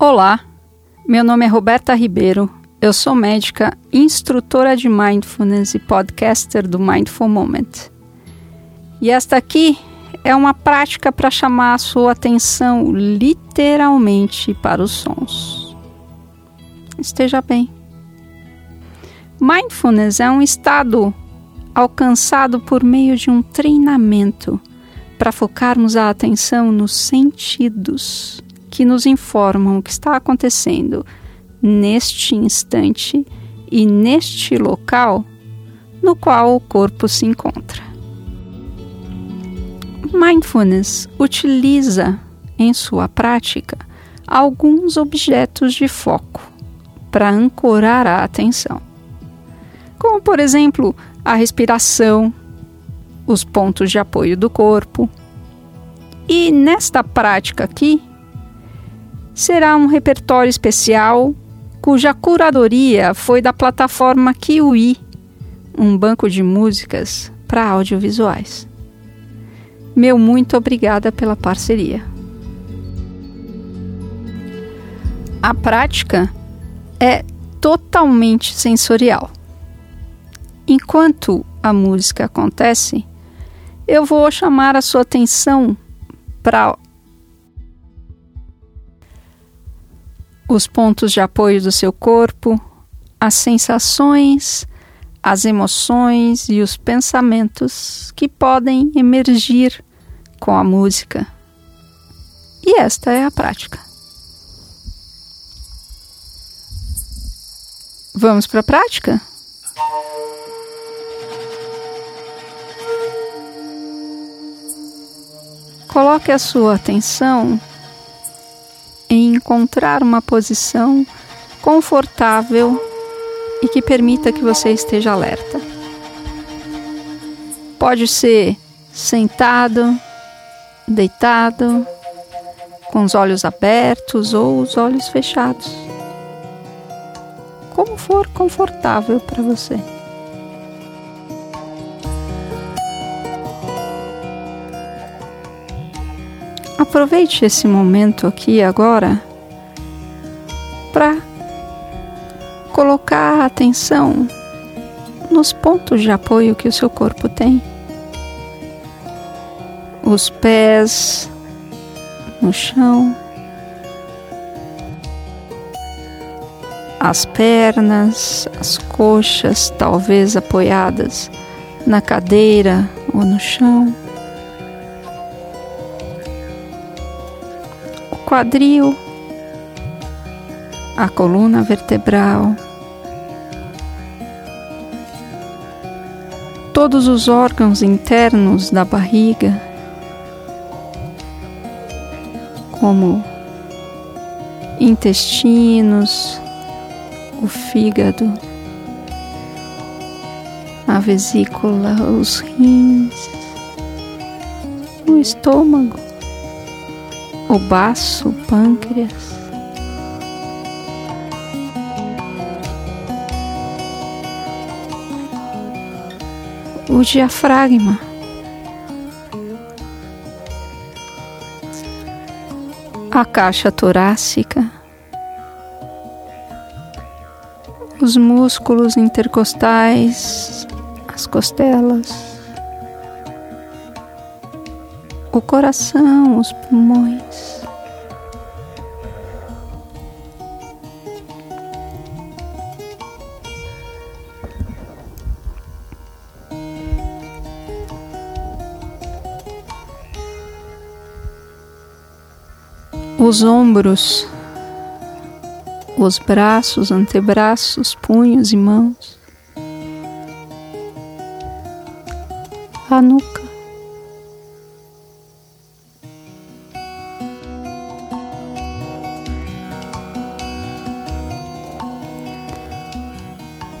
Olá, meu nome é Roberta Ribeiro, eu sou médica, instrutora de mindfulness e podcaster do Mindful Moment. E esta aqui é uma prática para chamar a sua atenção literalmente para os sons. Esteja bem. Mindfulness é um estado alcançado por meio de um treinamento para focarmos a atenção nos sentidos que nos informam o que está acontecendo neste instante e neste local no qual o corpo se encontra. Mindfulness utiliza em sua prática alguns objetos de foco para ancorar a atenção, como por exemplo a respiração, os pontos de apoio do corpo. E nesta prática aqui, será um repertório especial cuja curadoria foi da plataforma Kiwi, um banco de músicas para audiovisuais. Meu muito obrigada pela parceria. A prática é totalmente sensorial. Enquanto a música acontece, eu vou chamar a sua atenção para os pontos de apoio do seu corpo, as sensações, as emoções e os pensamentos que podem emergir com a música. E esta é a prática. Vamos para a prática? Coloque a sua atenção em encontrar uma posição confortável e que permita que você esteja alerta. Pode ser sentado, deitado, com os olhos abertos ou os olhos fechados. Como for confortável para você. Aproveite esse momento aqui agora para colocar atenção nos pontos de apoio que o seu corpo tem. Os pés no chão, as pernas, as coxas, talvez apoiadas na cadeira ou no chão. Quadril, a coluna vertebral, todos os órgãos internos da barriga, como intestinos, o fígado, a vesícula, os rins, o estômago o baço, o pâncreas. O diafragma. A caixa torácica. Os músculos intercostais, as costelas. o coração, os pulmões. Os ombros, os braços, antebraços, punhos e mãos, a nuca.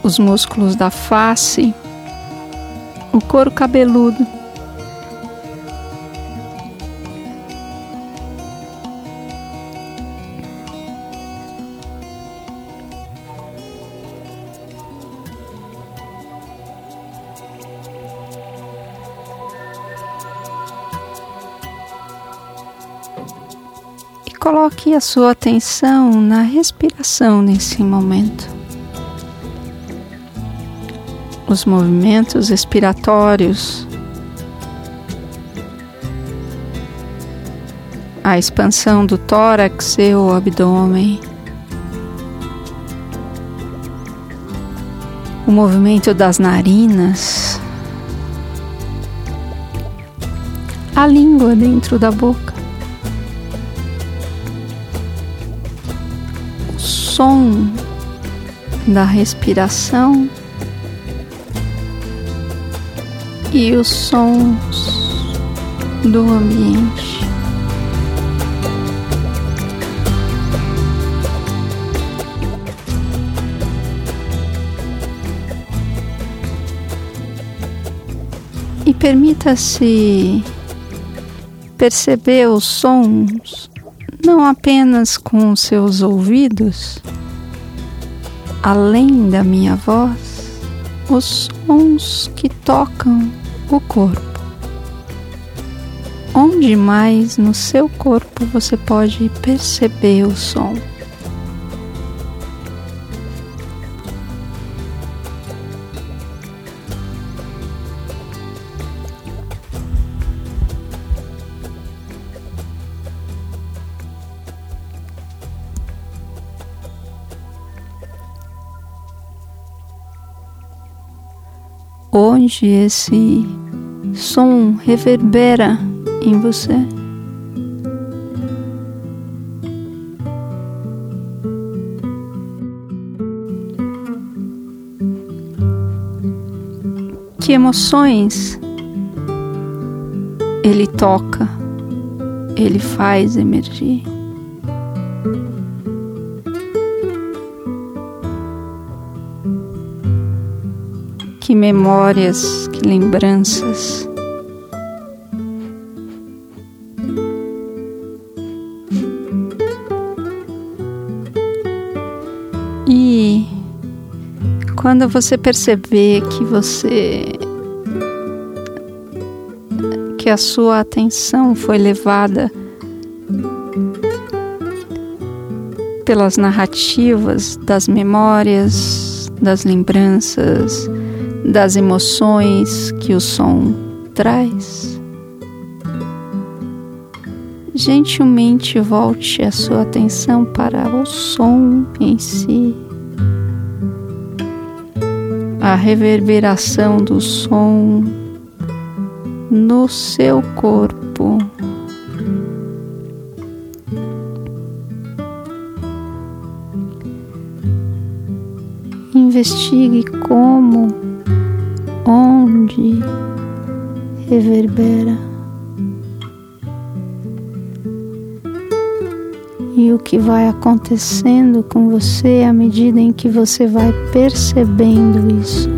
os músculos da face, o couro cabeludo. Coloque a sua atenção na respiração nesse momento. Os movimentos respiratórios, a expansão do tórax e o abdômen. o movimento das narinas, a língua dentro da boca, som da respiração e os sons do ambiente. e permita-se perceber os sons não apenas com seus ouvidos, além da minha voz, os sons que tocam o corpo. Onde mais no seu corpo você pode perceber o som? Onde esse som reverbera em você. Que emoções ele toca, ele faz emergir. Memórias, que lembranças. E quando você perceber que você que a sua atenção foi levada pelas narrativas das memórias, das lembranças, das emoções que o som traz. Gentilmente volte a sua atenção para o som em si, a reverberação do som no seu corpo. Investigue como onde reverbera e o que vai acontecendo com você à medida em que você vai percebendo isso.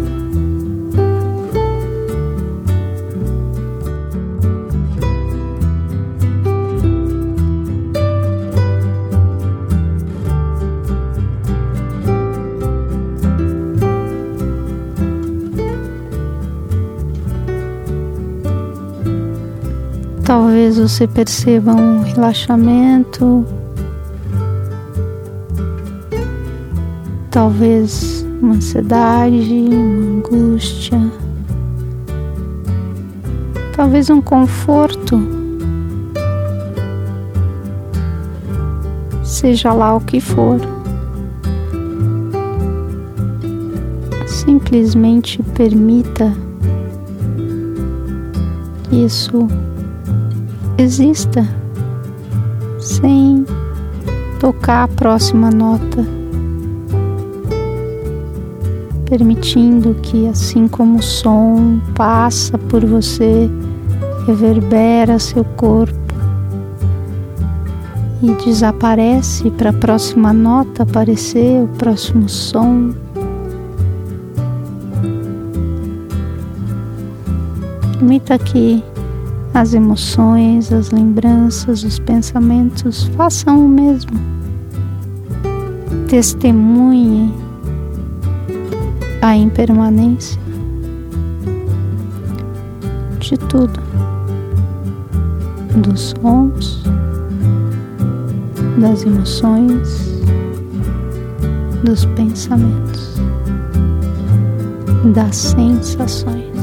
Você perceba um relaxamento, talvez uma ansiedade, uma angústia, talvez um conforto, seja lá o que for. Simplesmente permita que isso exista sem tocar a próxima nota, permitindo que, assim como o som passa por você, reverbera seu corpo e desaparece para a próxima nota aparecer, o próximo som. Permita que as emoções, as lembranças, os pensamentos façam o mesmo. Testemunhe a impermanência de tudo, dos sons, das emoções, dos pensamentos, das sensações.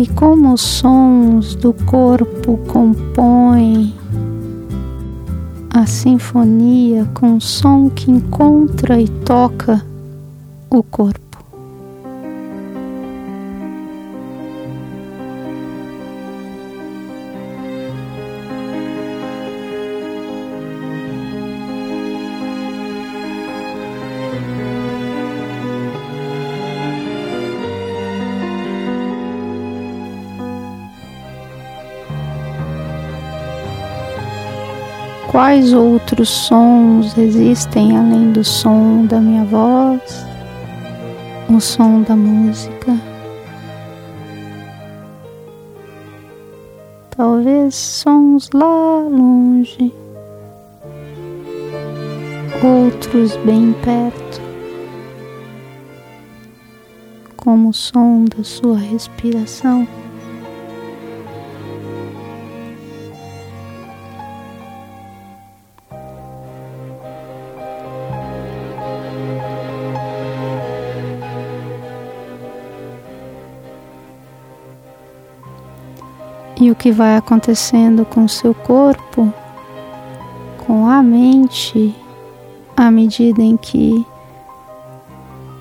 E como os sons do corpo compõem a sinfonia com o som que encontra e toca o corpo. Quais outros sons existem além do som da minha voz, o som da música? Talvez sons lá longe, outros bem perto, como o som da sua respiração. E o que vai acontecendo com o seu corpo, com a mente, à medida em que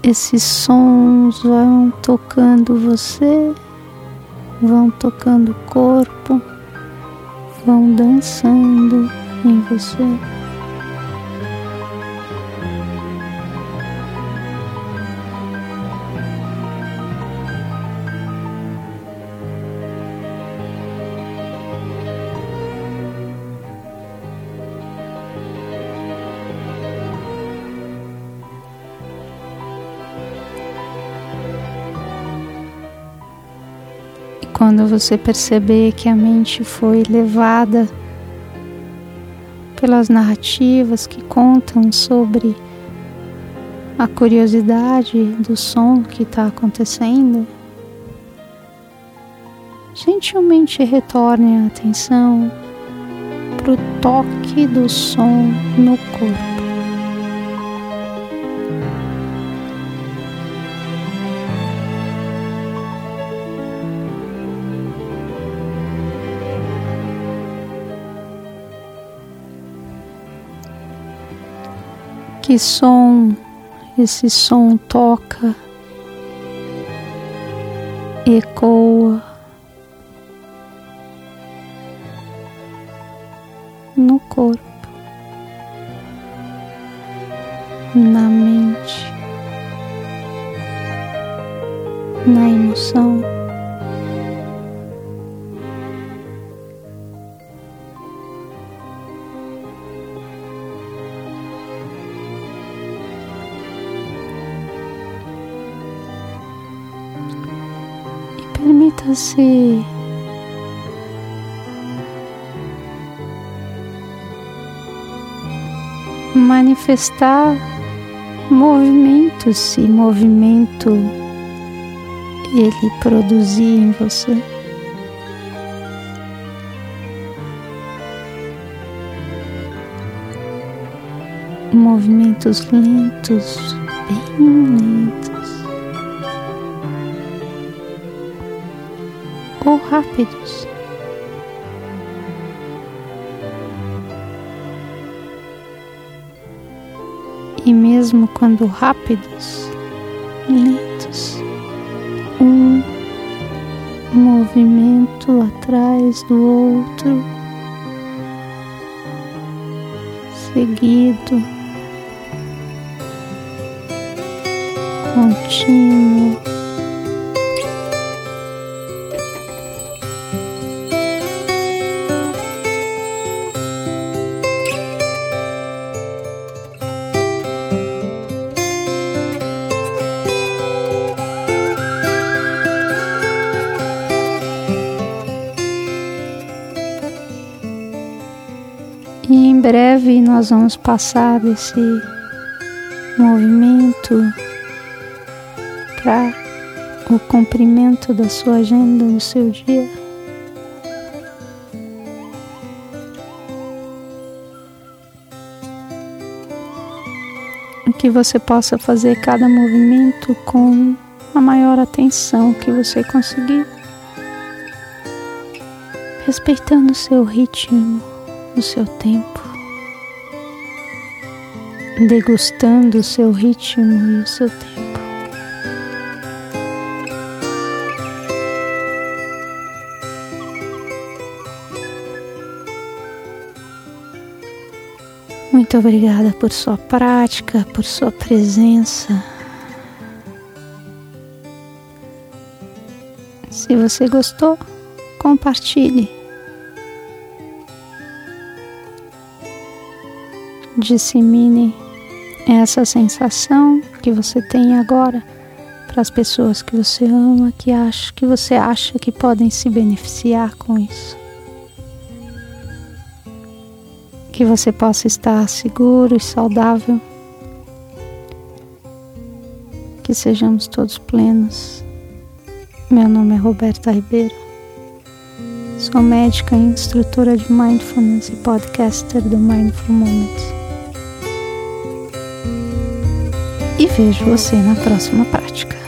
esses sons vão tocando você, vão tocando o corpo, vão dançando em você. Quando você perceber que a mente foi levada pelas narrativas que contam sobre a curiosidade do som que está acontecendo, gentilmente retorne a atenção para o toque do som no corpo. Que som esse som toca, ecoa no corpo, na mente, na emoção. Permita-se manifestar movimentos se movimento ele produzir em você. Movimentos lentos, bem lentos. Ou rápidos. E mesmo quando rápidos, lentos, um movimento atrás do outro, seguido, contínuo. Nós vamos passar desse movimento para o cumprimento da sua agenda do seu dia. Que você possa fazer cada movimento com a maior atenção que você conseguir, respeitando o seu ritmo, o seu tempo, degustando o seu ritmo e o seu tempo. Muito obrigada por sua prática, por sua presença. Se você gostou, compartilhe. Dissemine essa sensação que você tem agora para as pessoas que você ama, que acha que você acha que podem se beneficiar com isso. Que você possa estar seguro e saudável. Que sejamos todos plenos. Meu nome é Roberta Ribeiro. Sou médica e instrutora de Mindfulness e podcaster do Mindful Moments. E vejo você na próxima prática.